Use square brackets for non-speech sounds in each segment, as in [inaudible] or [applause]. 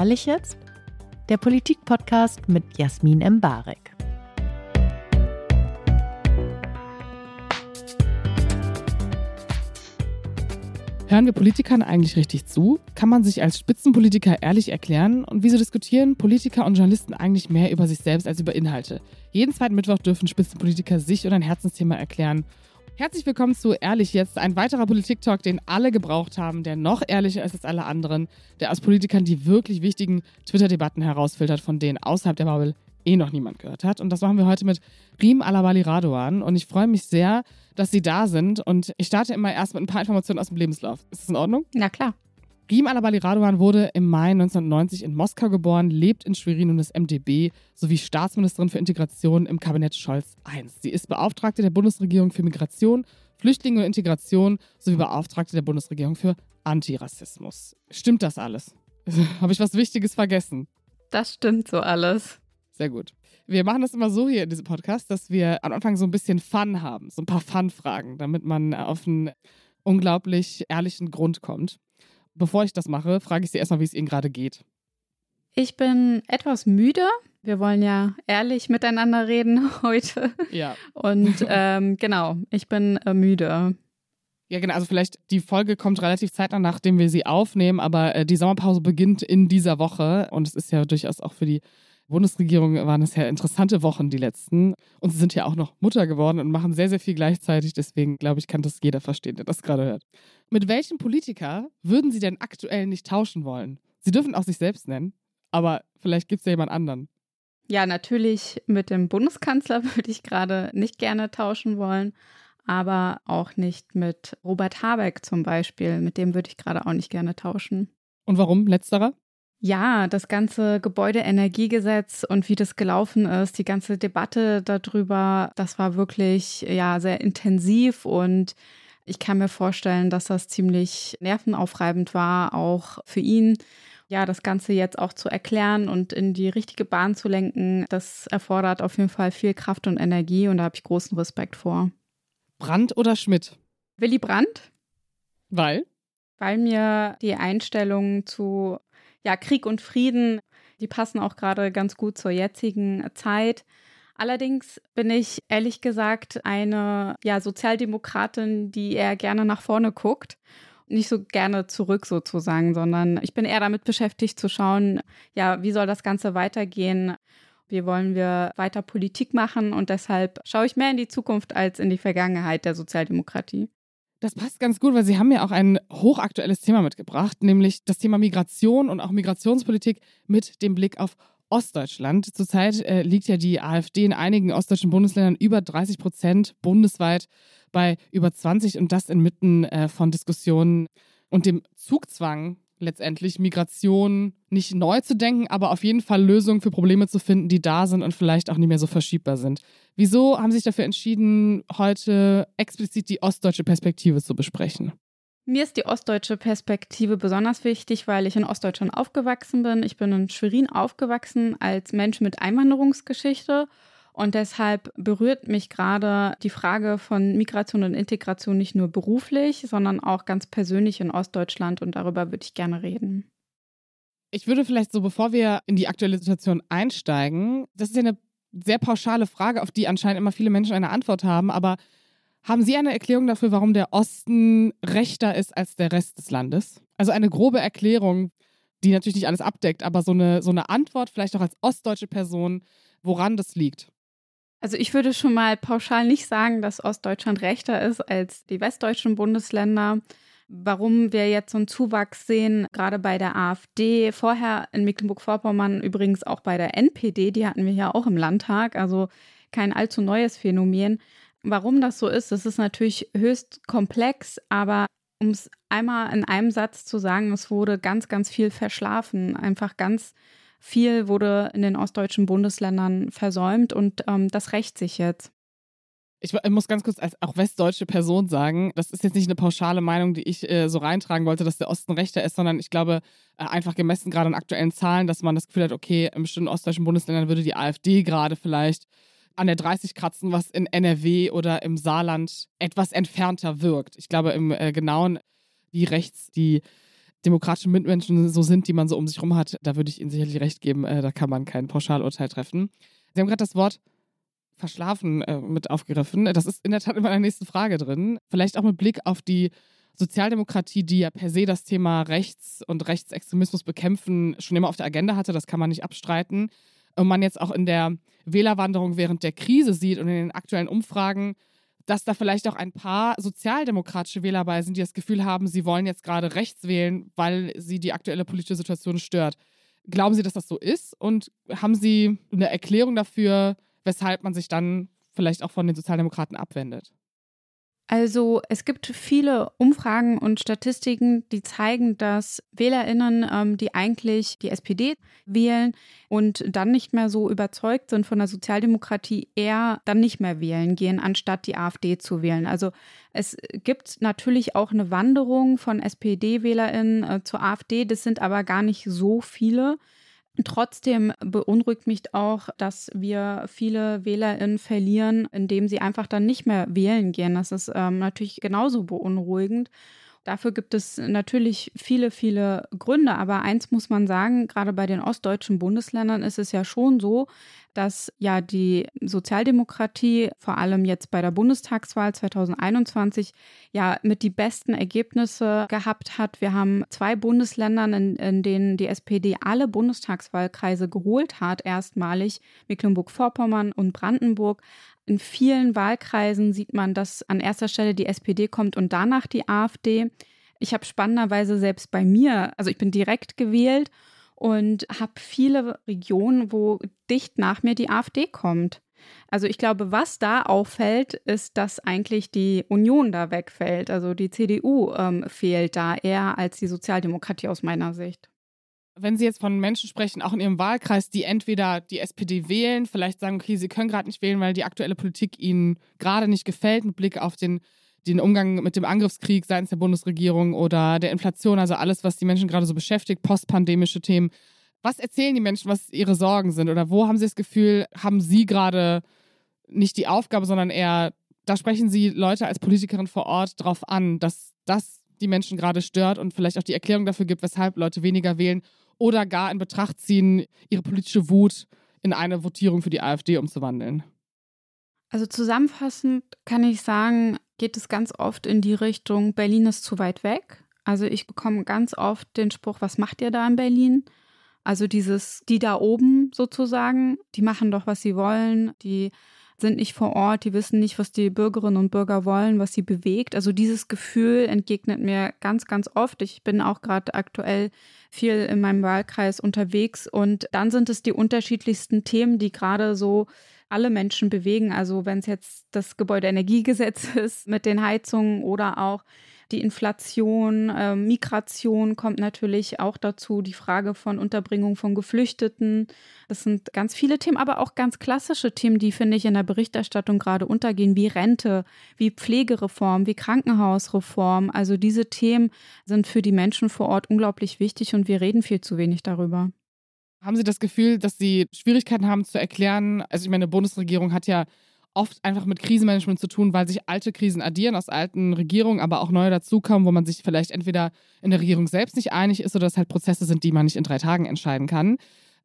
Ehrlich jetzt? Der Politik-Podcast mit Jasmin Embarek. Hören wir Politikern eigentlich richtig zu? Kann man sich als Spitzenpolitiker ehrlich erklären? Und wieso diskutieren Politiker und Journalisten eigentlich mehr über sich selbst als über Inhalte? Jeden zweiten Mittwoch dürfen Spitzenpolitiker sich oder ein Herzensthema erklären. Herzlich willkommen zu Ehrlich jetzt, ein weiterer Politik-Talk, den alle gebraucht haben, der noch ehrlicher ist als alle anderen, der aus Politikern die wirklich wichtigen Twitter-Debatten herausfiltert, von denen außerhalb der Bubble eh noch niemand gehört hat. Und das machen wir heute mit Riem Alabali Radoan. Und ich freue mich sehr, dass Sie da sind. Und ich starte immer erst mit ein paar Informationen aus dem Lebenslauf. Ist das in Ordnung? Na klar. Riem Alabali Radoan wurde im Mai 1990 in Moskau geboren, lebt in Schwerin und ist MdB sowie Staatsministerin für Integration im Kabinett Scholz I. Sie ist Beauftragte der Bundesregierung für Migration, Flüchtlinge und Integration sowie Beauftragte der Bundesregierung für Antirassismus. Stimmt das alles? [laughs] Habe ich was Wichtiges vergessen? Das stimmt so alles. Sehr gut. Wir machen das immer so hier in diesem Podcast, dass wir am Anfang so ein bisschen Fun haben, so ein paar Fun-Fragen, damit man auf einen unglaublich ehrlichen Grund kommt. Bevor ich das mache, frage ich Sie erstmal, wie es Ihnen gerade geht. Ich bin etwas müde. Wir wollen ja ehrlich miteinander reden [laughs] heute. Ja. Und ähm, genau, ich bin äh, müde. Ja, genau. Also vielleicht die Folge kommt relativ zeitnah, nachdem wir sie aufnehmen, aber äh, die Sommerpause beginnt in dieser Woche und es ist ja durchaus auch für die Bundesregierung waren es ja interessante Wochen, die letzten. Und sie sind ja auch noch Mutter geworden und machen sehr, sehr viel gleichzeitig. Deswegen glaube ich, kann das jeder verstehen, der das gerade hört. Mit welchem Politiker würden Sie denn aktuell nicht tauschen wollen? Sie dürfen auch sich selbst nennen, aber vielleicht gibt es ja jemand anderen. Ja, natürlich mit dem Bundeskanzler [laughs] würde ich gerade nicht gerne tauschen wollen, aber auch nicht mit Robert Habeck zum Beispiel. Mit dem würde ich gerade auch nicht gerne tauschen. Und warum letzterer? Ja, das ganze Gebäudeenergiegesetz und wie das gelaufen ist, die ganze Debatte darüber, das war wirklich ja sehr intensiv und ich kann mir vorstellen, dass das ziemlich nervenaufreibend war, auch für ihn. Ja, das Ganze jetzt auch zu erklären und in die richtige Bahn zu lenken, das erfordert auf jeden Fall viel Kraft und Energie und da habe ich großen Respekt vor. Brandt oder Schmidt? Willy Brandt. Weil? Weil mir die Einstellung zu ja, Krieg und Frieden, die passen auch gerade ganz gut zur jetzigen Zeit. Allerdings bin ich ehrlich gesagt eine ja, Sozialdemokratin, die eher gerne nach vorne guckt. Nicht so gerne zurück sozusagen, sondern ich bin eher damit beschäftigt zu schauen, ja, wie soll das Ganze weitergehen? Wie wollen wir weiter Politik machen? Und deshalb schaue ich mehr in die Zukunft als in die Vergangenheit der Sozialdemokratie. Das passt ganz gut, weil Sie haben ja auch ein hochaktuelles Thema mitgebracht, nämlich das Thema Migration und auch Migrationspolitik mit dem Blick auf Ostdeutschland. Zurzeit äh, liegt ja die AfD in einigen ostdeutschen Bundesländern über 30 Prozent, bundesweit bei über 20 und das inmitten äh, von Diskussionen und dem Zugzwang letztendlich Migration nicht neu zu denken, aber auf jeden Fall Lösungen für Probleme zu finden, die da sind und vielleicht auch nicht mehr so verschiebbar sind. Wieso haben Sie sich dafür entschieden, heute explizit die ostdeutsche Perspektive zu besprechen? Mir ist die ostdeutsche Perspektive besonders wichtig, weil ich in Ostdeutschland aufgewachsen bin. Ich bin in Schwerin aufgewachsen als Mensch mit Einwanderungsgeschichte und deshalb berührt mich gerade die Frage von Migration und Integration nicht nur beruflich, sondern auch ganz persönlich in Ostdeutschland und darüber würde ich gerne reden. Ich würde vielleicht so, bevor wir in die aktuelle Situation einsteigen, das ist ja eine sehr pauschale Frage, auf die anscheinend immer viele Menschen eine Antwort haben, aber haben Sie eine Erklärung dafür, warum der Osten rechter ist als der Rest des Landes? Also eine grobe Erklärung, die natürlich nicht alles abdeckt, aber so eine, so eine Antwort, vielleicht auch als ostdeutsche Person, woran das liegt. Also ich würde schon mal pauschal nicht sagen, dass Ostdeutschland rechter ist als die westdeutschen Bundesländer. Warum wir jetzt so einen Zuwachs sehen, gerade bei der AfD, vorher in Mecklenburg-Vorpommern übrigens auch bei der NPD, die hatten wir ja auch im Landtag, also kein allzu neues Phänomen. Warum das so ist, das ist natürlich höchst komplex, aber um es einmal in einem Satz zu sagen, es wurde ganz, ganz viel verschlafen, einfach ganz viel wurde in den ostdeutschen Bundesländern versäumt und ähm, das rächt sich jetzt. Ich muss ganz kurz als auch westdeutsche Person sagen, das ist jetzt nicht eine pauschale Meinung, die ich äh, so reintragen wollte, dass der Osten rechter ist, sondern ich glaube, äh, einfach gemessen gerade an aktuellen Zahlen, dass man das Gefühl hat, okay, in bestimmten ostdeutschen Bundesländern würde die AfD gerade vielleicht an der 30 kratzen, was in NRW oder im Saarland etwas entfernter wirkt. Ich glaube, im äh, genauen, wie rechts die demokratische Mitmenschen so sind, die man so um sich herum hat, da würde ich Ihnen sicherlich recht geben, äh, da kann man kein Pauschalurteil treffen. Sie haben gerade das Wort verschlafen äh, mit aufgegriffen. Das ist in der Tat in meiner nächsten Frage drin. Vielleicht auch mit Blick auf die Sozialdemokratie, die ja per se das Thema Rechts- und Rechtsextremismus bekämpfen, schon immer auf der Agenda hatte, das kann man nicht abstreiten. Und man jetzt auch in der Wählerwanderung während der Krise sieht und in den aktuellen Umfragen, dass da vielleicht auch ein paar sozialdemokratische Wähler bei sind, die das Gefühl haben, sie wollen jetzt gerade rechts wählen, weil sie die aktuelle politische Situation stört. Glauben Sie, dass das so ist? Und haben Sie eine Erklärung dafür, weshalb man sich dann vielleicht auch von den Sozialdemokraten abwendet? Also es gibt viele Umfragen und Statistiken, die zeigen, dass Wählerinnen, ähm, die eigentlich die SPD wählen und dann nicht mehr so überzeugt sind von der Sozialdemokratie, eher dann nicht mehr wählen gehen, anstatt die AfD zu wählen. Also es gibt natürlich auch eine Wanderung von SPD-Wählerinnen äh, zur AfD, das sind aber gar nicht so viele. Trotzdem beunruhigt mich auch, dass wir viele WählerInnen verlieren, indem sie einfach dann nicht mehr wählen gehen. Das ist ähm, natürlich genauso beunruhigend. Dafür gibt es natürlich viele, viele Gründe. Aber eins muss man sagen, gerade bei den ostdeutschen Bundesländern ist es ja schon so, dass ja die Sozialdemokratie vor allem jetzt bei der Bundestagswahl 2021 ja mit die besten Ergebnisse gehabt hat. Wir haben zwei Bundesländern, in, in denen die SPD alle Bundestagswahlkreise geholt hat, erstmalig Mecklenburg-Vorpommern und Brandenburg. In vielen Wahlkreisen sieht man, dass an erster Stelle die SPD kommt und danach die AfD. Ich habe spannenderweise selbst bei mir, also ich bin direkt gewählt und habe viele Regionen, wo dicht nach mir die AfD kommt. Also ich glaube, was da auffällt, ist, dass eigentlich die Union da wegfällt. Also die CDU ähm, fehlt da eher als die Sozialdemokratie aus meiner Sicht. Wenn Sie jetzt von Menschen sprechen, auch in Ihrem Wahlkreis, die entweder die SPD wählen, vielleicht sagen, okay, Sie können gerade nicht wählen, weil die aktuelle Politik Ihnen gerade nicht gefällt, mit Blick auf den den Umgang mit dem Angriffskrieg seitens der Bundesregierung oder der Inflation, also alles, was die Menschen gerade so beschäftigt, postpandemische Themen. Was erzählen die Menschen, was ihre Sorgen sind? Oder wo haben sie das Gefühl, haben sie gerade nicht die Aufgabe, sondern eher, da sprechen sie Leute als Politikerin vor Ort drauf an, dass das die Menschen gerade stört und vielleicht auch die Erklärung dafür gibt, weshalb Leute weniger wählen oder gar in Betracht ziehen, ihre politische Wut in eine Votierung für die AfD umzuwandeln? Also zusammenfassend kann ich sagen, geht es ganz oft in die Richtung, Berlin ist zu weit weg. Also ich bekomme ganz oft den Spruch, was macht ihr da in Berlin? Also dieses, die da oben sozusagen, die machen doch, was sie wollen, die sind nicht vor Ort, die wissen nicht, was die Bürgerinnen und Bürger wollen, was sie bewegt. Also dieses Gefühl entgegnet mir ganz, ganz oft. Ich bin auch gerade aktuell viel in meinem Wahlkreis unterwegs und dann sind es die unterschiedlichsten Themen, die gerade so alle Menschen bewegen. Also wenn es jetzt das Gebäudeenergiegesetz [laughs] ist mit den Heizungen oder auch die Inflation, äh, Migration kommt natürlich auch dazu, die Frage von Unterbringung von Geflüchteten. Das sind ganz viele Themen, aber auch ganz klassische Themen, die, finde ich, in der Berichterstattung gerade untergehen, wie Rente, wie Pflegereform, wie Krankenhausreform. Also diese Themen sind für die Menschen vor Ort unglaublich wichtig und wir reden viel zu wenig darüber. Haben Sie das Gefühl, dass Sie Schwierigkeiten haben zu erklären? Also ich meine, die Bundesregierung hat ja oft einfach mit Krisenmanagement zu tun, weil sich alte Krisen addieren aus alten Regierungen, aber auch neue dazukommen, wo man sich vielleicht entweder in der Regierung selbst nicht einig ist oder es halt Prozesse sind, die man nicht in drei Tagen entscheiden kann.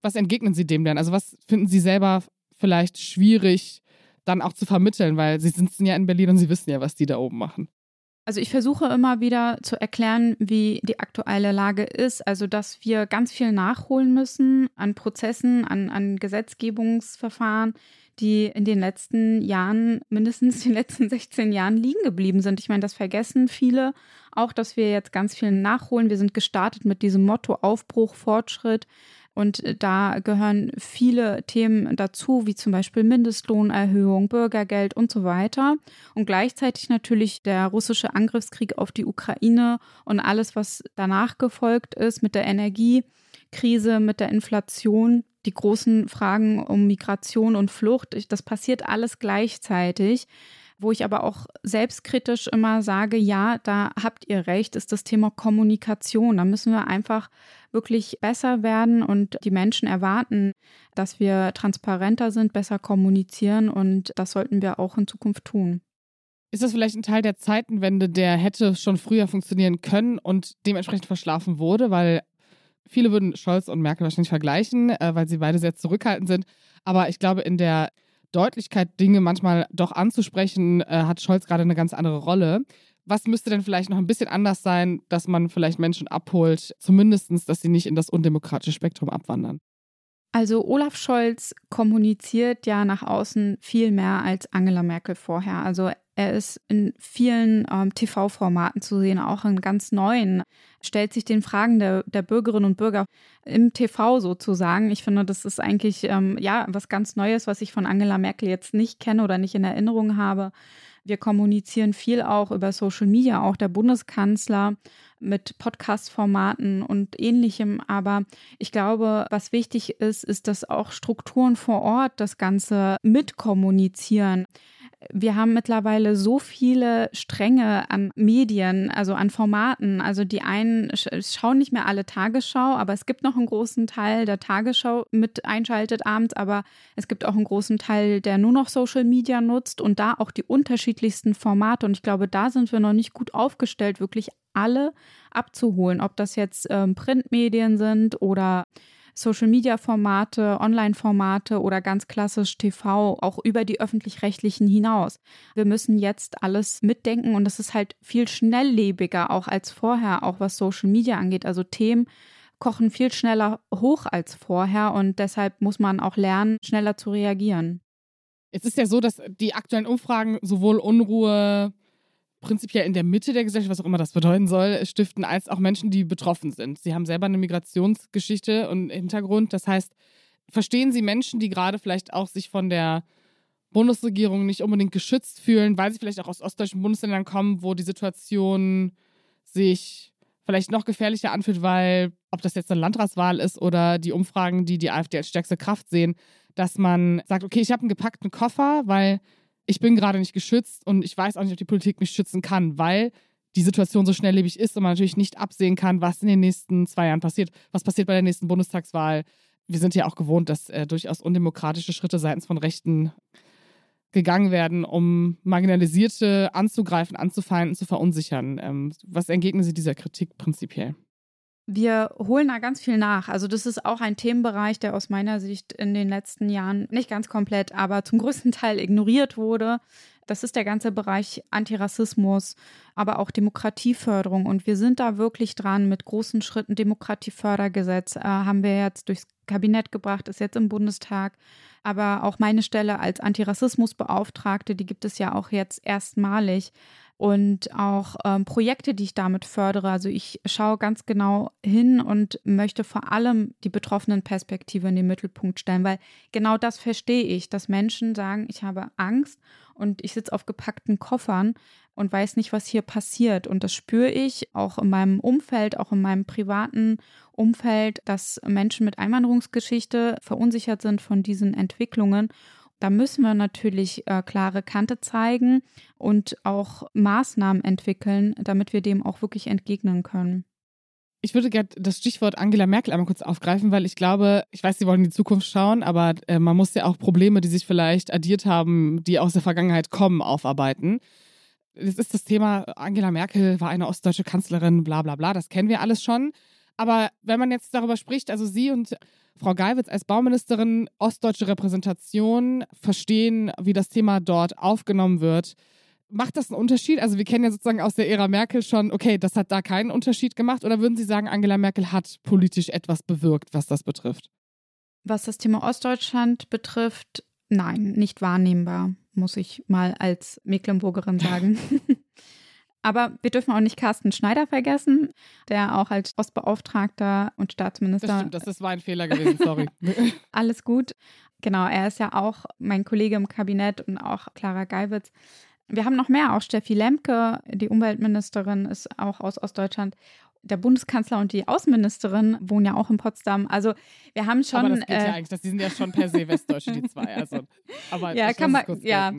Was entgegnen Sie dem denn? Also was finden Sie selber vielleicht schwierig dann auch zu vermitteln, weil Sie sitzen ja in Berlin und Sie wissen ja, was die da oben machen. Also ich versuche immer wieder zu erklären, wie die aktuelle Lage ist. Also dass wir ganz viel nachholen müssen an Prozessen, an, an Gesetzgebungsverfahren, die in den letzten Jahren, mindestens den letzten [laughs] 16 Jahren liegen geblieben sind. Ich meine, das vergessen viele. Auch, dass wir jetzt ganz viel nachholen. Wir sind gestartet mit diesem Motto Aufbruch, Fortschritt. Und äh, da gehören viele Themen dazu, wie zum Beispiel Mindestlohnerhöhung, Bürgergeld und so weiter. Und gleichzeitig natürlich der russische Angriffskrieg auf die Ukraine und alles, was danach gefolgt ist mit der Energiekrise, mit der Inflation, die großen Fragen um Migration und Flucht. Das passiert alles gleichzeitig wo ich aber auch selbstkritisch immer sage, ja, da habt ihr recht, ist das Thema Kommunikation. Da müssen wir einfach wirklich besser werden und die Menschen erwarten, dass wir transparenter sind, besser kommunizieren und das sollten wir auch in Zukunft tun. Ist das vielleicht ein Teil der Zeitenwende, der hätte schon früher funktionieren können und dementsprechend verschlafen wurde? Weil viele würden Scholz und Merkel wahrscheinlich vergleichen, äh, weil sie beide sehr zurückhaltend sind. Aber ich glaube, in der Deutlichkeit, Dinge manchmal doch anzusprechen, äh, hat Scholz gerade eine ganz andere Rolle. Was müsste denn vielleicht noch ein bisschen anders sein, dass man vielleicht Menschen abholt, zumindest, dass sie nicht in das undemokratische Spektrum abwandern? Also Olaf Scholz kommuniziert ja nach außen viel mehr als Angela Merkel vorher. Also er ist in vielen ähm, TV-Formaten zu sehen, auch in ganz neuen, stellt sich den Fragen der, der Bürgerinnen und Bürger im TV sozusagen. Ich finde, das ist eigentlich ähm, ja was ganz Neues, was ich von Angela Merkel jetzt nicht kenne oder nicht in Erinnerung habe. Wir kommunizieren viel auch über Social Media, auch der Bundeskanzler mit Podcast-Formaten und ähnlichem. Aber ich glaube, was wichtig ist, ist, dass auch Strukturen vor Ort das Ganze mitkommunizieren wir haben mittlerweile so viele Stränge an Medien, also an Formaten. Also die einen schauen nicht mehr alle Tagesschau, aber es gibt noch einen großen Teil, der Tagesschau mit einschaltet abends, aber es gibt auch einen großen Teil, der nur noch Social Media nutzt und da auch die unterschiedlichsten Formate. Und ich glaube, da sind wir noch nicht gut aufgestellt, wirklich alle abzuholen, ob das jetzt ähm, Printmedien sind oder Social-Media-Formate, Online-Formate oder ganz klassisch TV, auch über die öffentlich-rechtlichen hinaus. Wir müssen jetzt alles mitdenken und es ist halt viel schnelllebiger auch als vorher, auch was Social Media angeht. Also Themen kochen viel schneller hoch als vorher und deshalb muss man auch lernen, schneller zu reagieren. Es ist ja so, dass die aktuellen Umfragen sowohl Unruhe, prinzipiell in der Mitte der Gesellschaft, was auch immer das bedeuten soll, stiften, als auch Menschen, die betroffen sind. Sie haben selber eine Migrationsgeschichte und Hintergrund. Das heißt, verstehen Sie Menschen, die gerade vielleicht auch sich von der Bundesregierung nicht unbedingt geschützt fühlen, weil sie vielleicht auch aus ostdeutschen Bundesländern kommen, wo die Situation sich vielleicht noch gefährlicher anfühlt, weil, ob das jetzt eine Landratswahl ist oder die Umfragen, die die AfD als stärkste Kraft sehen, dass man sagt, okay, ich habe einen gepackten Koffer, weil ich bin gerade nicht geschützt und ich weiß auch nicht, ob die Politik mich schützen kann, weil die Situation so schnelllebig ist und man natürlich nicht absehen kann, was in den nächsten zwei Jahren passiert. Was passiert bei der nächsten Bundestagswahl? Wir sind ja auch gewohnt, dass äh, durchaus undemokratische Schritte seitens von Rechten gegangen werden, um Marginalisierte anzugreifen, anzufeinden, zu verunsichern. Ähm, was entgegnen Sie dieser Kritik prinzipiell? Wir holen da ganz viel nach. Also das ist auch ein Themenbereich, der aus meiner Sicht in den letzten Jahren nicht ganz komplett, aber zum größten Teil ignoriert wurde. Das ist der ganze Bereich Antirassismus, aber auch Demokratieförderung. Und wir sind da wirklich dran mit großen Schritten. Demokratiefördergesetz äh, haben wir jetzt durchs Kabinett gebracht, ist jetzt im Bundestag. Aber auch meine Stelle als Antirassismusbeauftragte, die gibt es ja auch jetzt erstmalig und auch ähm, Projekte, die ich damit fördere. Also ich schaue ganz genau hin und möchte vor allem die betroffenen Perspektive in den Mittelpunkt stellen, weil genau das verstehe ich, dass Menschen sagen, ich habe Angst und ich sitze auf gepackten Koffern und weiß nicht, was hier passiert. Und das spüre ich auch in meinem Umfeld, auch in meinem privaten Umfeld, dass Menschen mit Einwanderungsgeschichte verunsichert sind von diesen Entwicklungen da müssen wir natürlich äh, klare Kante zeigen und auch Maßnahmen entwickeln, damit wir dem auch wirklich entgegnen können. Ich würde gerne das Stichwort Angela Merkel einmal kurz aufgreifen, weil ich glaube, ich weiß, Sie wollen in die Zukunft schauen, aber äh, man muss ja auch Probleme, die sich vielleicht addiert haben, die aus der Vergangenheit kommen, aufarbeiten. Das ist das Thema, Angela Merkel war eine ostdeutsche Kanzlerin, bla bla bla, das kennen wir alles schon. Aber wenn man jetzt darüber spricht, also Sie und Frau Geiwitz als Bauministerin ostdeutsche Repräsentation verstehen, wie das Thema dort aufgenommen wird. Macht das einen Unterschied? Also wir kennen ja sozusagen aus der Ära Merkel schon, okay, das hat da keinen Unterschied gemacht. Oder würden Sie sagen, Angela Merkel hat politisch etwas bewirkt, was das betrifft? Was das Thema Ostdeutschland betrifft, nein, nicht wahrnehmbar, muss ich mal als Mecklenburgerin [laughs] sagen. Aber wir dürfen auch nicht Carsten Schneider vergessen, der auch als Ostbeauftragter und Staatsminister. Das stimmt, das ist mein Fehler gewesen, sorry. [laughs] Alles gut. Genau, er ist ja auch mein Kollege im Kabinett und auch Clara Geiwitz. Wir haben noch mehr, auch Steffi Lemke, die Umweltministerin, ist auch aus Ostdeutschland der Bundeskanzler und die Außenministerin wohnen ja auch in Potsdam. Also wir haben schon. Aber das geht äh, ja eigentlich, das, die sind ja schon per se Westdeutsche, die zwei. Also, [laughs] aber ja, kann man, ja,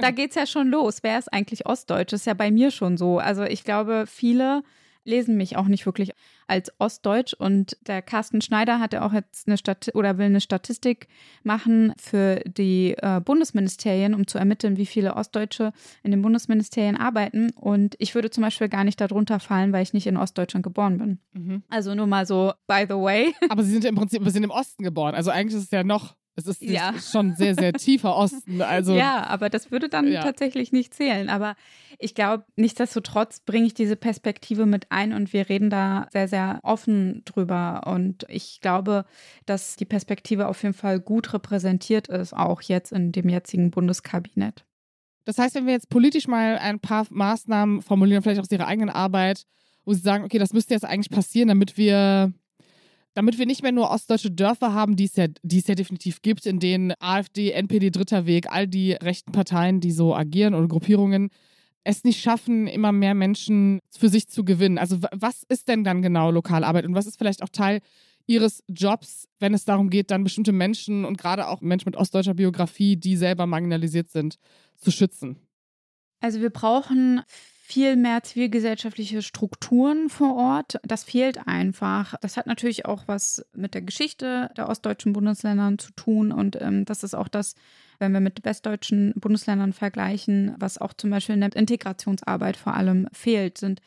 da geht es ja schon los. Wer ist eigentlich Ostdeutsch? Das ist ja bei mir schon so. Also ich glaube, viele lesen mich auch nicht wirklich als Ostdeutsch. Und der Carsten Schneider hatte auch jetzt eine Stat oder will eine Statistik machen für die äh, Bundesministerien, um zu ermitteln, wie viele Ostdeutsche in den Bundesministerien arbeiten. Und ich würde zum Beispiel gar nicht darunter fallen, weil ich nicht in Ostdeutschland geboren bin. Mhm. Also nur mal so, by the way. Aber Sie sind ja im Prinzip wir sind im Osten geboren. Also eigentlich ist es ja noch es ist ja. schon sehr, sehr tiefer Osten. Also, ja, aber das würde dann ja. tatsächlich nicht zählen. Aber ich glaube, nichtsdestotrotz bringe ich diese Perspektive mit ein und wir reden da sehr, sehr offen drüber. Und ich glaube, dass die Perspektive auf jeden Fall gut repräsentiert ist, auch jetzt in dem jetzigen Bundeskabinett. Das heißt, wenn wir jetzt politisch mal ein paar Maßnahmen formulieren, vielleicht aus Ihrer eigenen Arbeit, wo Sie sagen, okay, das müsste jetzt eigentlich passieren, damit wir damit wir nicht mehr nur ostdeutsche Dörfer haben, die es ja, die es ja definitiv gibt, in denen AfD, NPD, Dritter Weg, all die rechten Parteien, die so agieren oder Gruppierungen, es nicht schaffen, immer mehr Menschen für sich zu gewinnen. Also was ist denn dann genau Lokalarbeit und was ist vielleicht auch Teil Ihres Jobs, wenn es darum geht, dann bestimmte Menschen und gerade auch Menschen mit ostdeutscher Biografie, die selber marginalisiert sind, zu schützen? Also wir brauchen viel mehr zivilgesellschaftliche Strukturen vor Ort. Das fehlt einfach. Das hat natürlich auch was mit der Geschichte der ostdeutschen Bundesländern zu tun. Und ähm, das ist auch das, wenn wir mit westdeutschen Bundesländern vergleichen, was auch zum Beispiel in der Integrationsarbeit vor allem fehlt, sind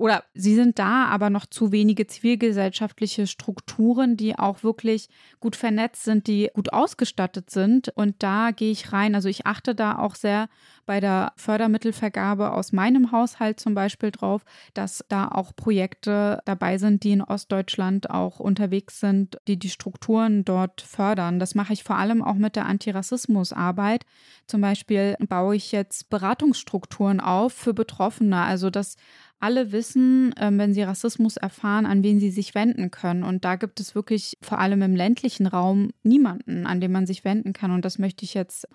oder sie sind da, aber noch zu wenige zivilgesellschaftliche Strukturen, die auch wirklich gut vernetzt sind, die gut ausgestattet sind. Und da gehe ich rein. Also ich achte da auch sehr bei der Fördermittelvergabe aus meinem Haushalt zum Beispiel drauf, dass da auch Projekte dabei sind, die in Ostdeutschland auch unterwegs sind, die die Strukturen dort fördern. Das mache ich vor allem auch mit der Antirassismusarbeit. Zum Beispiel baue ich jetzt Beratungsstrukturen auf für Betroffene. Also das alle wissen, ähm, wenn sie Rassismus erfahren, an wen sie sich wenden können. Und da gibt es wirklich vor allem im ländlichen Raum niemanden, an den man sich wenden kann. Und das möchte ich jetzt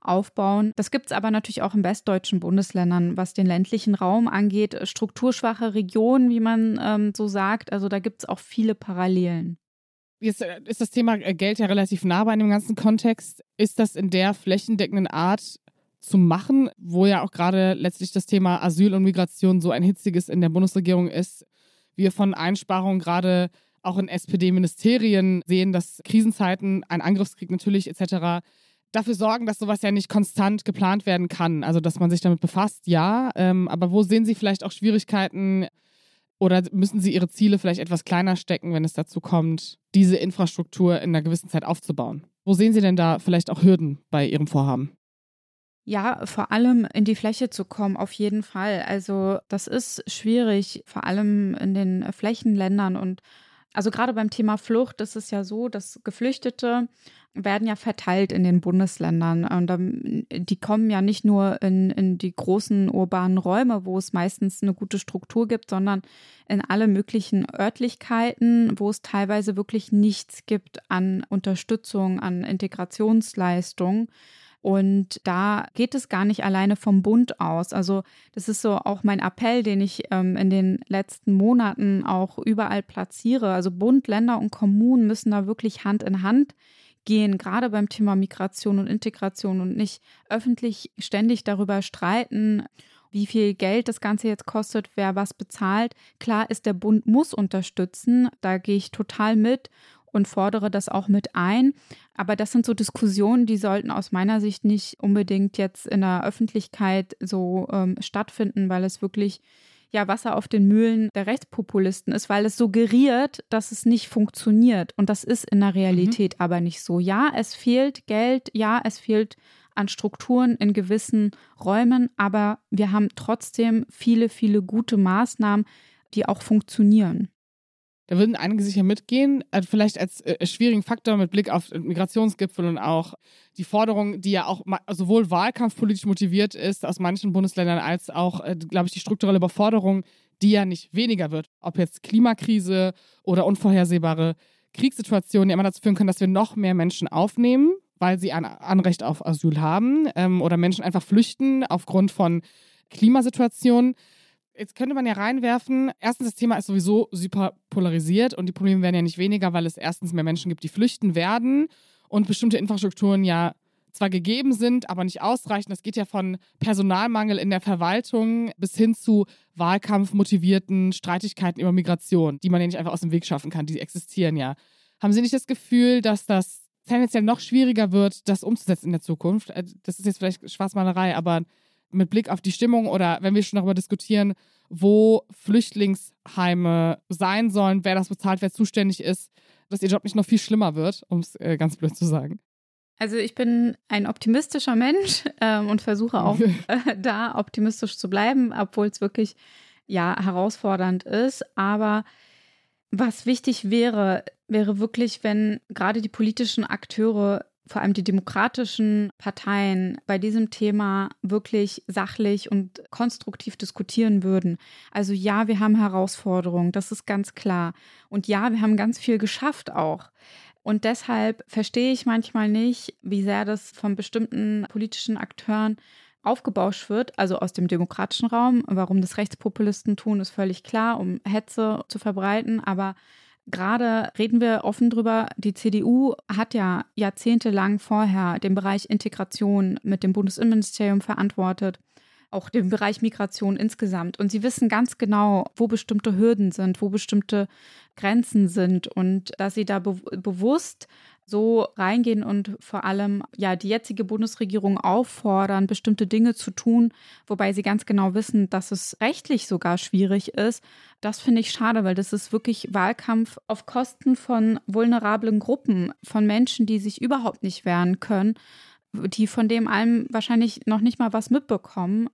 aufbauen. Das gibt es aber natürlich auch in westdeutschen Bundesländern, was den ländlichen Raum angeht. Strukturschwache Regionen, wie man ähm, so sagt. Also da gibt es auch viele Parallelen. Jetzt äh, ist das Thema äh, Geld ja relativ nah bei dem ganzen Kontext. Ist das in der flächendeckenden Art zu machen, wo ja auch gerade letztlich das Thema Asyl und Migration so ein hitziges in der Bundesregierung ist. Wir von Einsparungen gerade auch in SPD-Ministerien sehen, dass Krisenzeiten, ein Angriffskrieg natürlich etc. dafür sorgen, dass sowas ja nicht konstant geplant werden kann. Also dass man sich damit befasst, ja. Ähm, aber wo sehen Sie vielleicht auch Schwierigkeiten oder müssen Sie Ihre Ziele vielleicht etwas kleiner stecken, wenn es dazu kommt, diese Infrastruktur in einer gewissen Zeit aufzubauen? Wo sehen Sie denn da vielleicht auch Hürden bei Ihrem Vorhaben? Ja, vor allem in die Fläche zu kommen, auf jeden Fall. Also das ist schwierig, vor allem in den Flächenländern. Und also gerade beim Thema Flucht ist es ja so, dass Geflüchtete werden ja verteilt in den Bundesländern. Und die kommen ja nicht nur in, in die großen urbanen Räume, wo es meistens eine gute Struktur gibt, sondern in alle möglichen Örtlichkeiten, wo es teilweise wirklich nichts gibt an Unterstützung, an Integrationsleistung. Und da geht es gar nicht alleine vom Bund aus. Also das ist so auch mein Appell, den ich ähm, in den letzten Monaten auch überall platziere. Also Bund, Länder und Kommunen müssen da wirklich Hand in Hand gehen, gerade beim Thema Migration und Integration und nicht öffentlich ständig darüber streiten, wie viel Geld das Ganze jetzt kostet, wer was bezahlt. Klar ist, der Bund muss unterstützen, da gehe ich total mit und fordere das auch mit ein. Aber das sind so Diskussionen, die sollten aus meiner Sicht nicht unbedingt jetzt in der Öffentlichkeit so ähm, stattfinden, weil es wirklich ja Wasser auf den Mühlen der Rechtspopulisten ist, weil es suggeriert, dass es nicht funktioniert. Und das ist in der Realität mhm. aber nicht so. Ja, es fehlt Geld, ja, es fehlt an Strukturen in gewissen Räumen, aber wir haben trotzdem viele, viele gute Maßnahmen, die auch funktionieren. Da würden einige sicher mitgehen. Äh, vielleicht als äh, schwierigen Faktor mit Blick auf Migrationsgipfel und auch die Forderung, die ja auch sowohl wahlkampfpolitisch motiviert ist aus manchen Bundesländern, als auch, äh, glaube ich, die strukturelle Überforderung, die ja nicht weniger wird. Ob jetzt Klimakrise oder unvorhersehbare Kriegssituationen, die immer dazu führen können, dass wir noch mehr Menschen aufnehmen, weil sie ein Anrecht auf Asyl haben ähm, oder Menschen einfach flüchten aufgrund von Klimasituationen. Jetzt könnte man ja reinwerfen, erstens, das Thema ist sowieso super polarisiert und die Probleme werden ja nicht weniger, weil es erstens mehr Menschen gibt, die flüchten werden und bestimmte Infrastrukturen ja zwar gegeben sind, aber nicht ausreichen. Das geht ja von Personalmangel in der Verwaltung bis hin zu wahlkampfmotivierten Streitigkeiten über Migration, die man ja nicht einfach aus dem Weg schaffen kann. Die existieren ja. Haben Sie nicht das Gefühl, dass das tendenziell noch schwieriger wird, das umzusetzen in der Zukunft? Äh, das ist jetzt vielleicht Schwarzmalerei, aber mit Blick auf die Stimmung oder wenn wir schon darüber diskutieren, wo Flüchtlingsheime sein sollen, wer das bezahlt, wer zuständig ist, dass ihr Job nicht noch viel schlimmer wird, um es äh, ganz blöd zu sagen. Also ich bin ein optimistischer Mensch [laughs] ähm, und versuche auch [laughs] äh, da optimistisch zu bleiben, obwohl es wirklich ja herausfordernd ist. Aber was wichtig wäre, wäre wirklich, wenn gerade die politischen Akteure vor allem die demokratischen Parteien bei diesem Thema wirklich sachlich und konstruktiv diskutieren würden. Also ja, wir haben Herausforderungen, das ist ganz klar. Und ja, wir haben ganz viel geschafft auch. Und deshalb verstehe ich manchmal nicht, wie sehr das von bestimmten politischen Akteuren aufgebauscht wird, also aus dem demokratischen Raum. Warum das Rechtspopulisten tun, ist völlig klar, um Hetze zu verbreiten. Aber Gerade reden wir offen drüber. Die CDU hat ja jahrzehntelang vorher den Bereich Integration mit dem Bundesinnenministerium verantwortet, auch den Bereich Migration insgesamt. Und sie wissen ganz genau, wo bestimmte Hürden sind, wo bestimmte Grenzen sind und dass sie da be bewusst so reingehen und vor allem ja die jetzige Bundesregierung auffordern, bestimmte Dinge zu tun, wobei sie ganz genau wissen, dass es rechtlich sogar schwierig ist. Das finde ich schade, weil das ist wirklich Wahlkampf auf Kosten von vulnerablen Gruppen, von Menschen, die sich überhaupt nicht wehren können, die von dem allem wahrscheinlich noch nicht mal was mitbekommen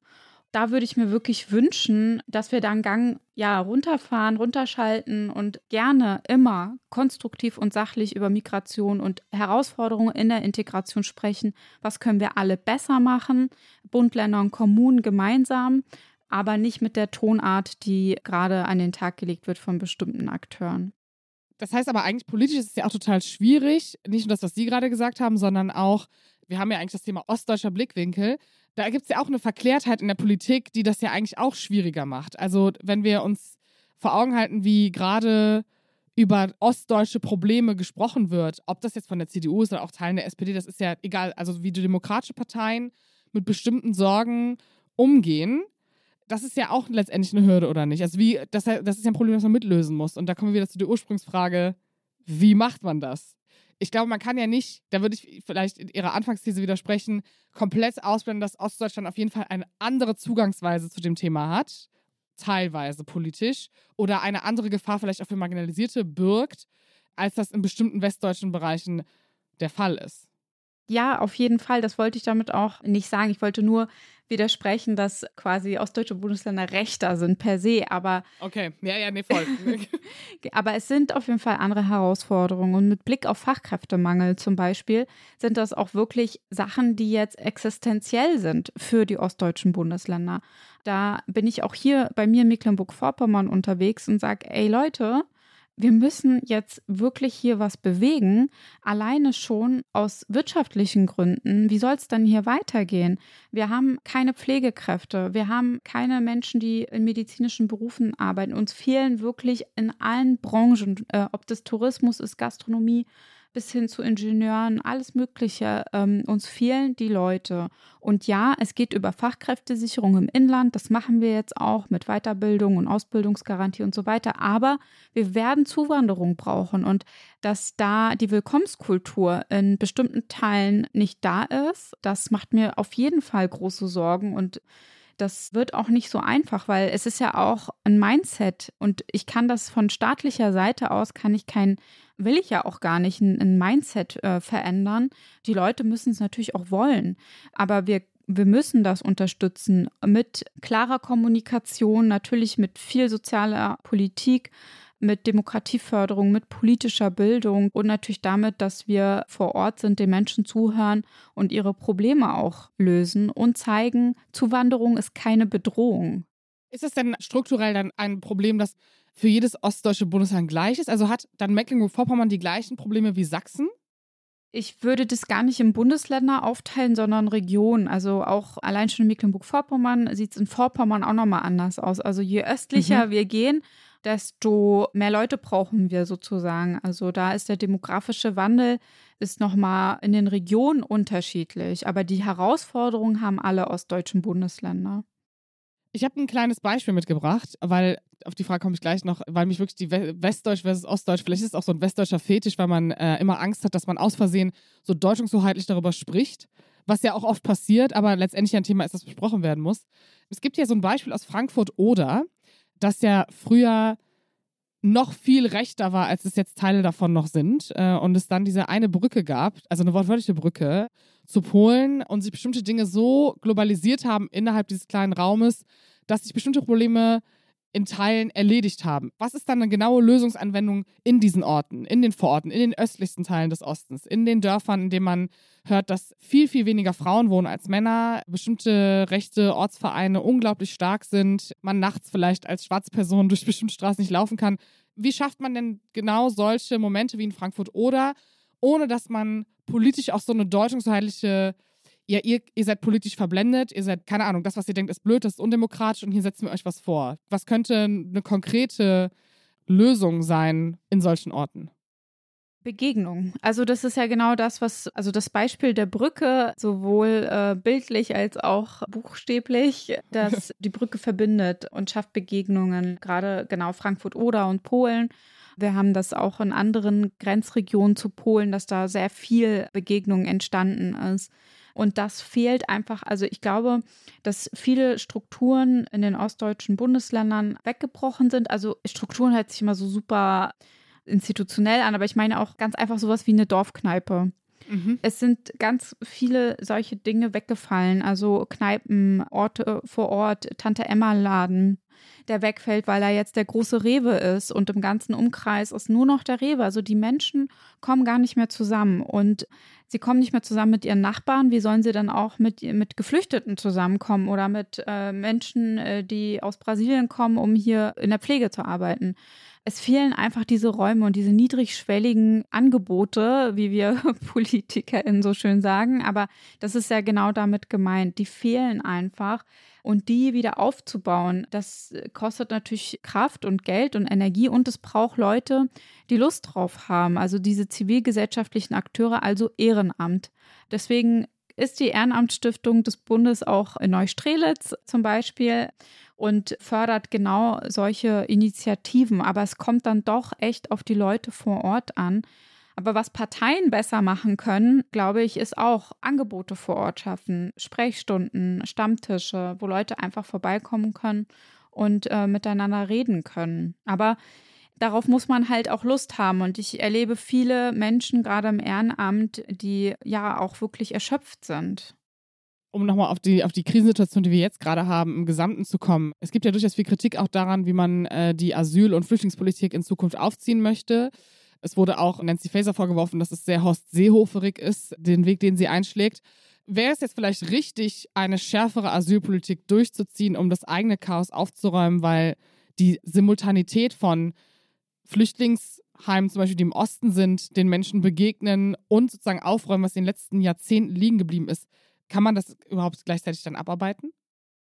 da würde ich mir wirklich wünschen, dass wir da einen Gang ja runterfahren, runterschalten und gerne immer konstruktiv und sachlich über Migration und Herausforderungen in der Integration sprechen. Was können wir alle besser machen? Bund, Länder und Kommunen gemeinsam, aber nicht mit der Tonart, die gerade an den Tag gelegt wird von bestimmten Akteuren. Das heißt aber eigentlich politisch ist es ja auch total schwierig, nicht nur das, was Sie gerade gesagt haben, sondern auch, wir haben ja eigentlich das Thema ostdeutscher Blickwinkel da gibt es ja auch eine Verklärtheit in der Politik, die das ja eigentlich auch schwieriger macht. Also wenn wir uns vor Augen halten, wie gerade über ostdeutsche Probleme gesprochen wird, ob das jetzt von der CDU ist oder auch Teilen der SPD, das ist ja egal. Also wie die demokratische Parteien mit bestimmten Sorgen umgehen, das ist ja auch letztendlich eine Hürde, oder nicht? Also wie, das, das ist ja ein Problem, das man mitlösen muss. Und da kommen wir wieder zu der Ursprungsfrage, wie macht man das? Ich glaube, man kann ja nicht, da würde ich vielleicht in Ihrer Anfangsthese widersprechen, komplett ausblenden, dass Ostdeutschland auf jeden Fall eine andere Zugangsweise zu dem Thema hat, teilweise politisch, oder eine andere Gefahr vielleicht auch für Marginalisierte birgt, als das in bestimmten westdeutschen Bereichen der Fall ist. Ja, auf jeden Fall. Das wollte ich damit auch nicht sagen. Ich wollte nur widersprechen, dass quasi ostdeutsche Bundesländer rechter sind per se, aber. Okay, ja, ja, nee, voll. [laughs] aber es sind auf jeden Fall andere Herausforderungen. Und mit Blick auf Fachkräftemangel zum Beispiel sind das auch wirklich Sachen, die jetzt existenziell sind für die ostdeutschen Bundesländer. Da bin ich auch hier bei mir in Mecklenburg-Vorpommern unterwegs und sage, ey Leute, wir müssen jetzt wirklich hier was bewegen, alleine schon aus wirtschaftlichen Gründen. Wie soll es dann hier weitergehen? Wir haben keine Pflegekräfte, wir haben keine Menschen, die in medizinischen Berufen arbeiten. Uns fehlen wirklich in allen Branchen, äh, ob das Tourismus ist, Gastronomie, bis hin zu Ingenieuren, alles Mögliche. Ähm, uns fehlen die Leute. Und ja, es geht über Fachkräftesicherung im Inland. Das machen wir jetzt auch mit Weiterbildung und Ausbildungsgarantie und so weiter. Aber wir werden Zuwanderung brauchen und dass da die Willkommenskultur in bestimmten Teilen nicht da ist, das macht mir auf jeden Fall große Sorgen und das wird auch nicht so einfach, weil es ist ja auch ein Mindset und ich kann das von staatlicher Seite aus, kann ich kein, will ich ja auch gar nicht ein, ein Mindset äh, verändern. Die Leute müssen es natürlich auch wollen, aber wir wir müssen das unterstützen mit klarer Kommunikation, natürlich mit viel sozialer Politik, mit Demokratieförderung, mit politischer Bildung und natürlich damit, dass wir vor Ort sind, den Menschen zuhören und ihre Probleme auch lösen und zeigen, Zuwanderung ist keine Bedrohung. Ist es denn strukturell dann ein Problem, das für jedes ostdeutsche Bundesland gleich ist? Also hat dann Mecklenburg-Vorpommern die gleichen Probleme wie Sachsen? Ich würde das gar nicht in Bundesländer aufteilen, sondern Regionen. Also auch allein schon in Mecklenburg-Vorpommern sieht es in Vorpommern auch nochmal anders aus. Also je östlicher mhm. wir gehen, desto mehr Leute brauchen wir sozusagen. Also da ist der demografische Wandel ist nochmal in den Regionen unterschiedlich. Aber die Herausforderungen haben alle ostdeutschen Bundesländer. Ich habe ein kleines Beispiel mitgebracht, weil auf die Frage komme ich gleich noch, weil mich wirklich die Westdeutsch versus Ostdeutsch, vielleicht ist es auch so ein westdeutscher Fetisch, weil man äh, immer Angst hat, dass man aus Versehen so deutungshoheitlich darüber spricht, was ja auch oft passiert, aber letztendlich ein Thema ist, das besprochen werden muss. Es gibt ja so ein Beispiel aus Frankfurt-Oder, das ja früher noch viel rechter war, als es jetzt Teile davon noch sind. Äh, und es dann diese eine Brücke gab, also eine wortwörtliche Brücke zu Polen und sich bestimmte Dinge so globalisiert haben innerhalb dieses kleinen Raumes, dass sich bestimmte Probleme in Teilen erledigt haben. Was ist dann eine genaue Lösungsanwendung in diesen Orten, in den Vororten, in den östlichsten Teilen des Ostens, in den Dörfern, in denen man hört, dass viel, viel weniger Frauen wohnen als Männer, bestimmte rechte Ortsvereine unglaublich stark sind, man nachts vielleicht als Schwarzperson [laughs] durch bestimmte Straßen nicht laufen kann. Wie schafft man denn genau solche Momente wie in Frankfurt oder ohne dass man politisch auch so eine deutungshoheitliche ja, ihr, ihr seid politisch verblendet, ihr seid, keine Ahnung, das, was ihr denkt, ist blöd, das ist undemokratisch und hier setzen wir euch was vor. Was könnte eine konkrete Lösung sein in solchen Orten? Begegnung. Also das ist ja genau das, was, also das Beispiel der Brücke, sowohl äh, bildlich als auch buchstäblich, [laughs] dass die Brücke verbindet und schafft Begegnungen, gerade genau Frankfurt-Oder und Polen. Wir haben das auch in anderen Grenzregionen zu Polen, dass da sehr viel Begegnung entstanden ist. Und das fehlt einfach. Also ich glaube, dass viele Strukturen in den ostdeutschen Bundesländern weggebrochen sind. Also Strukturen hört sich immer so super institutionell an, aber ich meine auch ganz einfach sowas wie eine Dorfkneipe. Mhm. Es sind ganz viele solche Dinge weggefallen. Also Kneipen, Orte vor Ort, Tante Emma Laden, der wegfällt, weil er jetzt der große Rewe ist und im ganzen Umkreis ist nur noch der Rewe. Also die Menschen kommen gar nicht mehr zusammen und sie kommen nicht mehr zusammen mit ihren Nachbarn. Wie sollen sie dann auch mit, mit Geflüchteten zusammenkommen oder mit äh, Menschen, äh, die aus Brasilien kommen, um hier in der Pflege zu arbeiten? Es fehlen einfach diese Räume und diese niedrigschwelligen Angebote, wie wir [laughs] PolitikerInnen so schön sagen. Aber das ist ja genau damit gemeint. Die fehlen einfach. Und die wieder aufzubauen, das kostet natürlich Kraft und Geld und Energie und es braucht Leute, die Lust drauf haben. Also diese zivilgesellschaftlichen Akteure, also Ehrenamt. Deswegen ist die Ehrenamtsstiftung des Bundes auch in Neustrelitz zum Beispiel und fördert genau solche Initiativen. Aber es kommt dann doch echt auf die Leute vor Ort an. Aber was Parteien besser machen können, glaube ich, ist auch Angebote vor Ort schaffen, Sprechstunden, Stammtische, wo Leute einfach vorbeikommen können und äh, miteinander reden können. Aber darauf muss man halt auch Lust haben. Und ich erlebe viele Menschen, gerade im Ehrenamt, die ja auch wirklich erschöpft sind um nochmal auf die, auf die Krisensituation, die wir jetzt gerade haben, im Gesamten zu kommen. Es gibt ja durchaus viel Kritik auch daran, wie man äh, die Asyl- und Flüchtlingspolitik in Zukunft aufziehen möchte. Es wurde auch Nancy Faeser vorgeworfen, dass es sehr Horst Seehoferig ist, den Weg, den sie einschlägt. Wäre es jetzt vielleicht richtig, eine schärfere Asylpolitik durchzuziehen, um das eigene Chaos aufzuräumen, weil die Simultanität von Flüchtlingsheimen, zum Beispiel, die im Osten sind, den Menschen begegnen und sozusagen aufräumen, was in den letzten Jahrzehnten liegen geblieben ist, kann man das überhaupt gleichzeitig dann abarbeiten?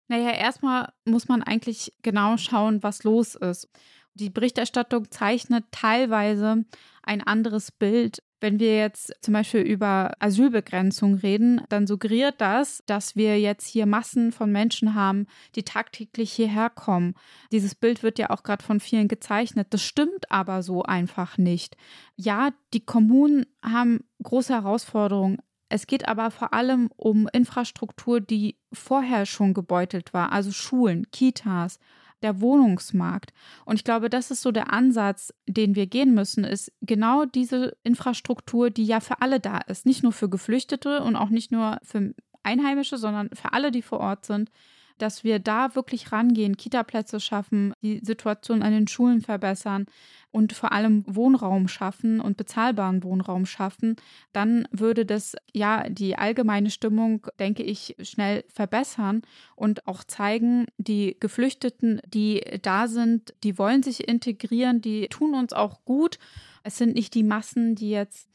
Naja, erstmal muss man eigentlich genau schauen, was los ist. Die Berichterstattung zeichnet teilweise ein anderes Bild. Wenn wir jetzt zum Beispiel über Asylbegrenzung reden, dann suggeriert das, dass wir jetzt hier Massen von Menschen haben, die tagtäglich hierher kommen. Dieses Bild wird ja auch gerade von vielen gezeichnet. Das stimmt aber so einfach nicht. Ja, die Kommunen haben große Herausforderungen. Es geht aber vor allem um Infrastruktur, die vorher schon gebeutelt war, also Schulen, Kitas, der Wohnungsmarkt. Und ich glaube, das ist so der Ansatz, den wir gehen müssen, ist genau diese Infrastruktur, die ja für alle da ist, nicht nur für Geflüchtete und auch nicht nur für Einheimische, sondern für alle, die vor Ort sind, dass wir da wirklich rangehen, Kitaplätze schaffen, die Situation an den Schulen verbessern und vor allem Wohnraum schaffen und bezahlbaren Wohnraum schaffen, dann würde das ja die allgemeine Stimmung, denke ich, schnell verbessern und auch zeigen, die Geflüchteten, die da sind, die wollen sich integrieren, die tun uns auch gut. Es sind nicht die Massen, die jetzt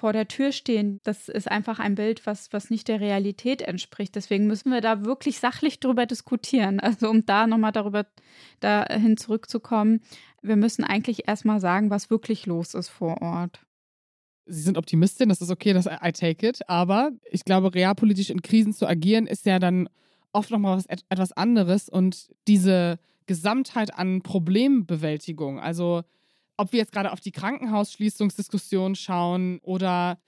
vor der Tür stehen, das ist einfach ein Bild, was, was nicht der Realität entspricht. Deswegen müssen wir da wirklich sachlich drüber diskutieren. [laughs] Also um da nochmal darüber dahin zurückzukommen, wir müssen eigentlich erstmal sagen, was wirklich los ist vor Ort. Sie sind Optimistin, das ist okay, das I take it. Aber ich glaube, realpolitisch in Krisen zu agieren, ist ja dann oft nochmal was, etwas anderes. Und diese Gesamtheit an Problembewältigung, also ob wir jetzt gerade auf die Krankenhausschließungsdiskussion schauen oder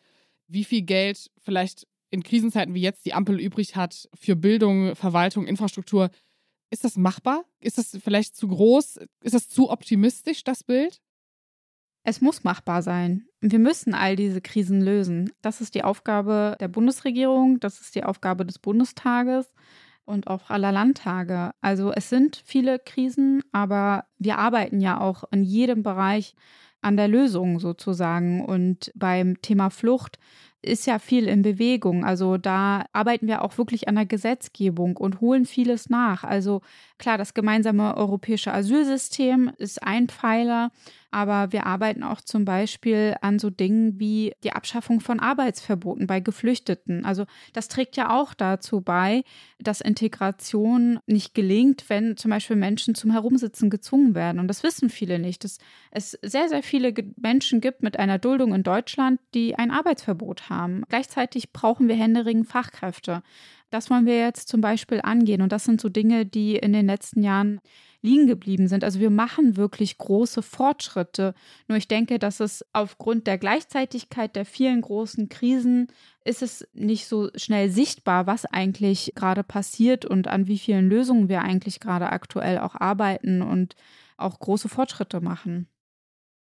wie viel Geld vielleicht in Krisenzeiten wie jetzt die Ampel übrig hat für Bildung, Verwaltung, Infrastruktur, ist das machbar? Ist das vielleicht zu groß? Ist das zu optimistisch, das Bild? Es muss machbar sein. Wir müssen all diese Krisen lösen. Das ist die Aufgabe der Bundesregierung, das ist die Aufgabe des Bundestages und auch aller Landtage. Also es sind viele Krisen, aber wir arbeiten ja auch in jedem Bereich an der Lösung sozusagen. Und beim Thema Flucht ist ja viel in Bewegung. Also da arbeiten wir auch wirklich an der Gesetzgebung und holen vieles nach. Also klar, das gemeinsame europäische Asylsystem ist ein Pfeiler, aber wir arbeiten auch zum Beispiel an so Dingen wie die Abschaffung von Arbeitsverboten bei Geflüchteten. Also das trägt ja auch dazu bei, dass Integration nicht gelingt, wenn zum Beispiel Menschen zum Herumsitzen gezwungen werden. Und das wissen viele nicht, dass es sehr, sehr viele Menschen gibt mit einer Duldung in Deutschland, die ein Arbeitsverbot haben. Gleichzeitig brauchen wir händeringend Fachkräfte. Das wollen wir jetzt zum Beispiel angehen. Und das sind so Dinge, die in den letzten Jahren liegen geblieben sind. Also wir machen wirklich große Fortschritte. Nur ich denke, dass es aufgrund der Gleichzeitigkeit der vielen großen Krisen ist es nicht so schnell sichtbar, was eigentlich gerade passiert und an wie vielen Lösungen wir eigentlich gerade aktuell auch arbeiten und auch große Fortschritte machen.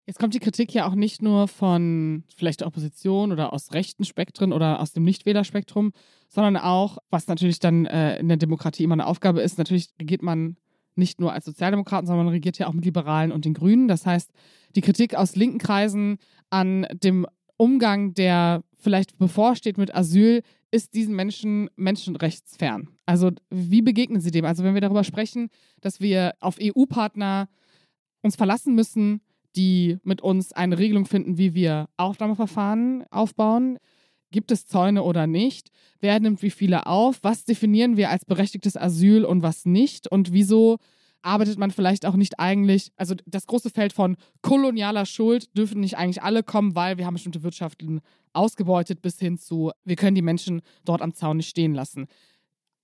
Jetzt kommt die Kritik ja auch nicht nur von vielleicht der Opposition oder aus rechten Spektren oder aus dem Nichtwählerspektrum, sondern auch, was natürlich dann äh, in der Demokratie immer eine Aufgabe ist, natürlich regiert man nicht nur als Sozialdemokraten, sondern regiert ja auch mit Liberalen und den Grünen. Das heißt, die Kritik aus linken Kreisen an dem Umgang, der vielleicht bevorsteht mit Asyl, ist diesen Menschen menschenrechtsfern. Also wie begegnen sie dem? Also wenn wir darüber sprechen, dass wir auf EU-Partner uns verlassen müssen, die mit uns eine Regelung finden, wie wir Aufnahmeverfahren aufbauen, Gibt es Zäune oder nicht? Wer nimmt wie viele auf? Was definieren wir als berechtigtes Asyl und was nicht? Und wieso arbeitet man vielleicht auch nicht eigentlich, also das große Feld von kolonialer Schuld dürfen nicht eigentlich alle kommen, weil wir haben bestimmte Wirtschaften ausgebeutet bis hin zu, wir können die Menschen dort am Zaun nicht stehen lassen.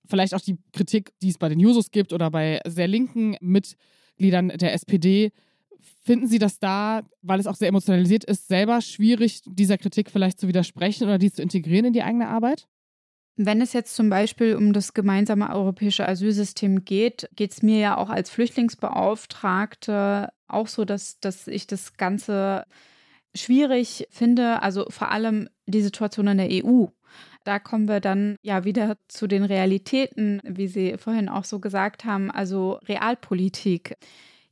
Vielleicht auch die Kritik, die es bei den Jusos gibt oder bei sehr linken Mitgliedern der SPD, Finden Sie das da, weil es auch sehr emotionalisiert ist, selber schwierig, dieser Kritik vielleicht zu widersprechen oder die zu integrieren in die eigene Arbeit? Wenn es jetzt zum Beispiel um das gemeinsame europäische Asylsystem geht, geht es mir ja auch als Flüchtlingsbeauftragte auch so, dass, dass ich das Ganze schwierig finde, also vor allem die Situation in der EU. Da kommen wir dann ja wieder zu den Realitäten, wie Sie vorhin auch so gesagt haben, also Realpolitik.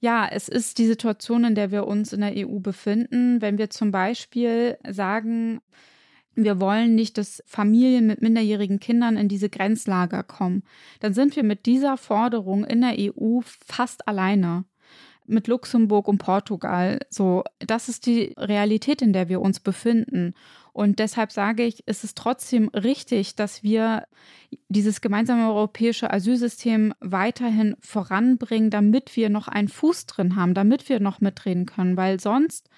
Ja, es ist die Situation, in der wir uns in der EU befinden. Wenn wir zum Beispiel sagen, wir wollen nicht, dass Familien mit minderjährigen Kindern in diese Grenzlager kommen, dann sind wir mit dieser Forderung in der EU fast alleine mit Luxemburg und Portugal. So, das ist die Realität, in der wir uns befinden. Und deshalb sage ich, ist es trotzdem richtig, dass wir dieses gemeinsame europäische Asylsystem weiterhin voranbringen, damit wir noch einen Fuß drin haben, damit wir noch mitreden können, weil sonst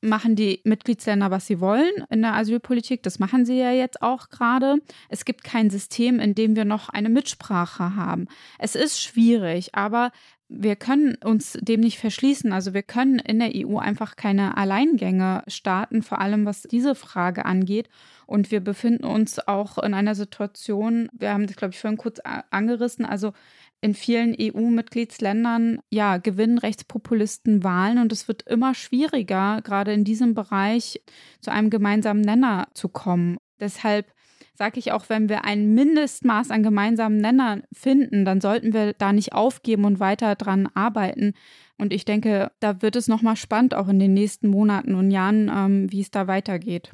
machen die Mitgliedsländer, was sie wollen in der Asylpolitik. Das machen sie ja jetzt auch gerade. Es gibt kein System, in dem wir noch eine Mitsprache haben. Es ist schwierig, aber wir können uns dem nicht verschließen. Also wir können in der EU einfach keine Alleingänge starten, vor allem was diese Frage angeht. Und wir befinden uns auch in einer Situation, wir haben das, glaube ich, vorhin kurz angerissen, also in vielen EU-Mitgliedsländern ja, gewinnen Rechtspopulisten Wahlen und es wird immer schwieriger, gerade in diesem Bereich zu einem gemeinsamen Nenner zu kommen. Deshalb sage ich auch, wenn wir ein Mindestmaß an gemeinsamen Nennern finden, dann sollten wir da nicht aufgeben und weiter dran arbeiten. Und ich denke, da wird es nochmal spannend, auch in den nächsten Monaten und Jahren, ähm, wie es da weitergeht.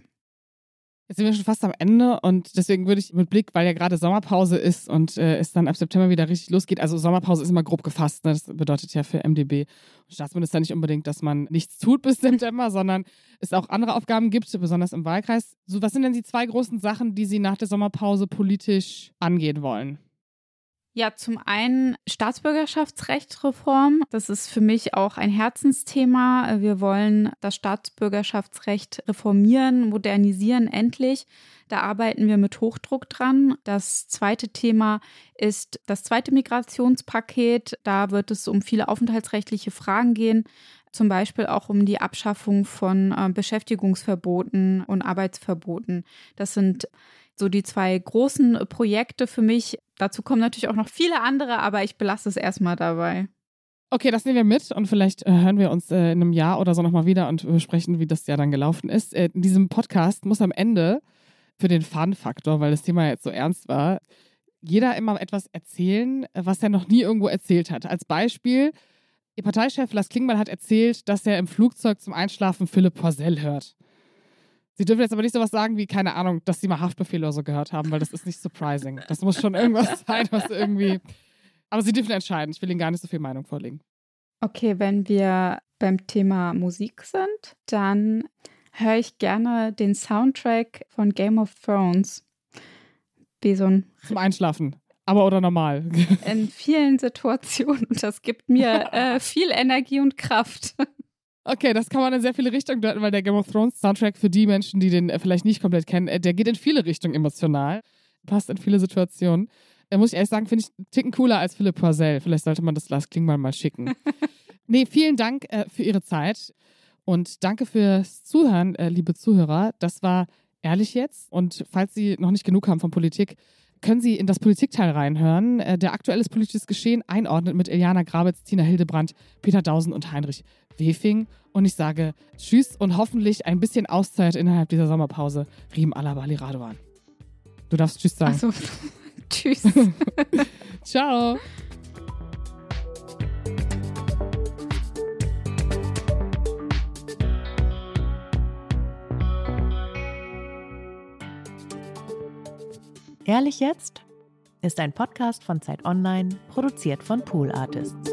Jetzt sind wir schon fast am Ende und deswegen würde ich mit Blick, weil ja gerade Sommerpause ist und äh, es dann ab September wieder richtig losgeht. Also Sommerpause ist immer grob gefasst. Ne? Das bedeutet ja für MDB und Staatsminister nicht unbedingt, dass man nichts tut bis [laughs] September, sondern es auch andere Aufgaben gibt, besonders im Wahlkreis. So, was sind denn die zwei großen Sachen, die Sie nach der Sommerpause politisch angehen wollen? Ja, zum einen Staatsbürgerschaftsrechtsreform. Das ist für mich auch ein Herzensthema. Wir wollen das Staatsbürgerschaftsrecht reformieren, modernisieren, endlich. Da arbeiten wir mit Hochdruck dran. Das zweite Thema ist das zweite Migrationspaket. Da wird es um viele aufenthaltsrechtliche Fragen gehen zum Beispiel auch um die Abschaffung von äh, Beschäftigungsverboten und Arbeitsverboten. Das sind so die zwei großen Projekte für mich. Dazu kommen natürlich auch noch viele andere, aber ich belasse es erstmal dabei. Okay, das nehmen wir mit und vielleicht äh, hören wir uns äh, in einem Jahr oder so nochmal wieder und besprechen, wie das Jahr dann gelaufen ist. Äh, in diesem Podcast muss am Ende für den Fun-Faktor, weil das Thema jetzt so ernst war, jeder immer etwas erzählen, was er noch nie irgendwo erzählt hat. Als Beispiel, Ihr Parteichef Lars Klingbeil hat erzählt, dass er im Flugzeug zum Einschlafen Philipp Porzell hört. Sie dürfen jetzt aber nicht sowas sagen wie, keine Ahnung, dass Sie mal Haftbefehl oder so gehört haben, weil das ist nicht surprising. Das muss schon irgendwas [laughs] sein, was irgendwie. Aber Sie dürfen entscheiden. Ich will Ihnen gar nicht so viel Meinung vorlegen. Okay, wenn wir beim Thema Musik sind, dann höre ich gerne den Soundtrack von Game of Thrones. Wie so ein. Zum Einschlafen. Aber oder normal? In vielen Situationen. Und das gibt mir [laughs] äh, viel Energie und Kraft. Okay, das kann man in sehr viele Richtungen deuten, weil der Game of Thrones Soundtrack für die Menschen, die den äh, vielleicht nicht komplett kennen, äh, der geht in viele Richtungen emotional, passt in viele Situationen. Da muss ich ehrlich sagen, finde ich einen Ticken cooler als Philipp Poisel. Vielleicht sollte man das Lars Klingmann mal schicken. [laughs] nee, vielen Dank äh, für Ihre Zeit und danke fürs Zuhören, äh, liebe Zuhörer. Das war ehrlich jetzt. Und falls Sie noch nicht genug haben von Politik, können Sie in das Politikteil reinhören, äh, der aktuelles politisches Geschehen einordnet mit Iliana Grabitz, Tina Hildebrandt, Peter Dausen und Heinrich Wefing. Und ich sage Tschüss und hoffentlich ein bisschen Auszeit innerhalb dieser Sommerpause. Riem Alabali Radovan. Du darfst Tschüss sagen. Achso, [laughs] Tschüss. [laughs] Ciao. Ehrlich jetzt ist ein Podcast von Zeit Online, produziert von Pool Artists.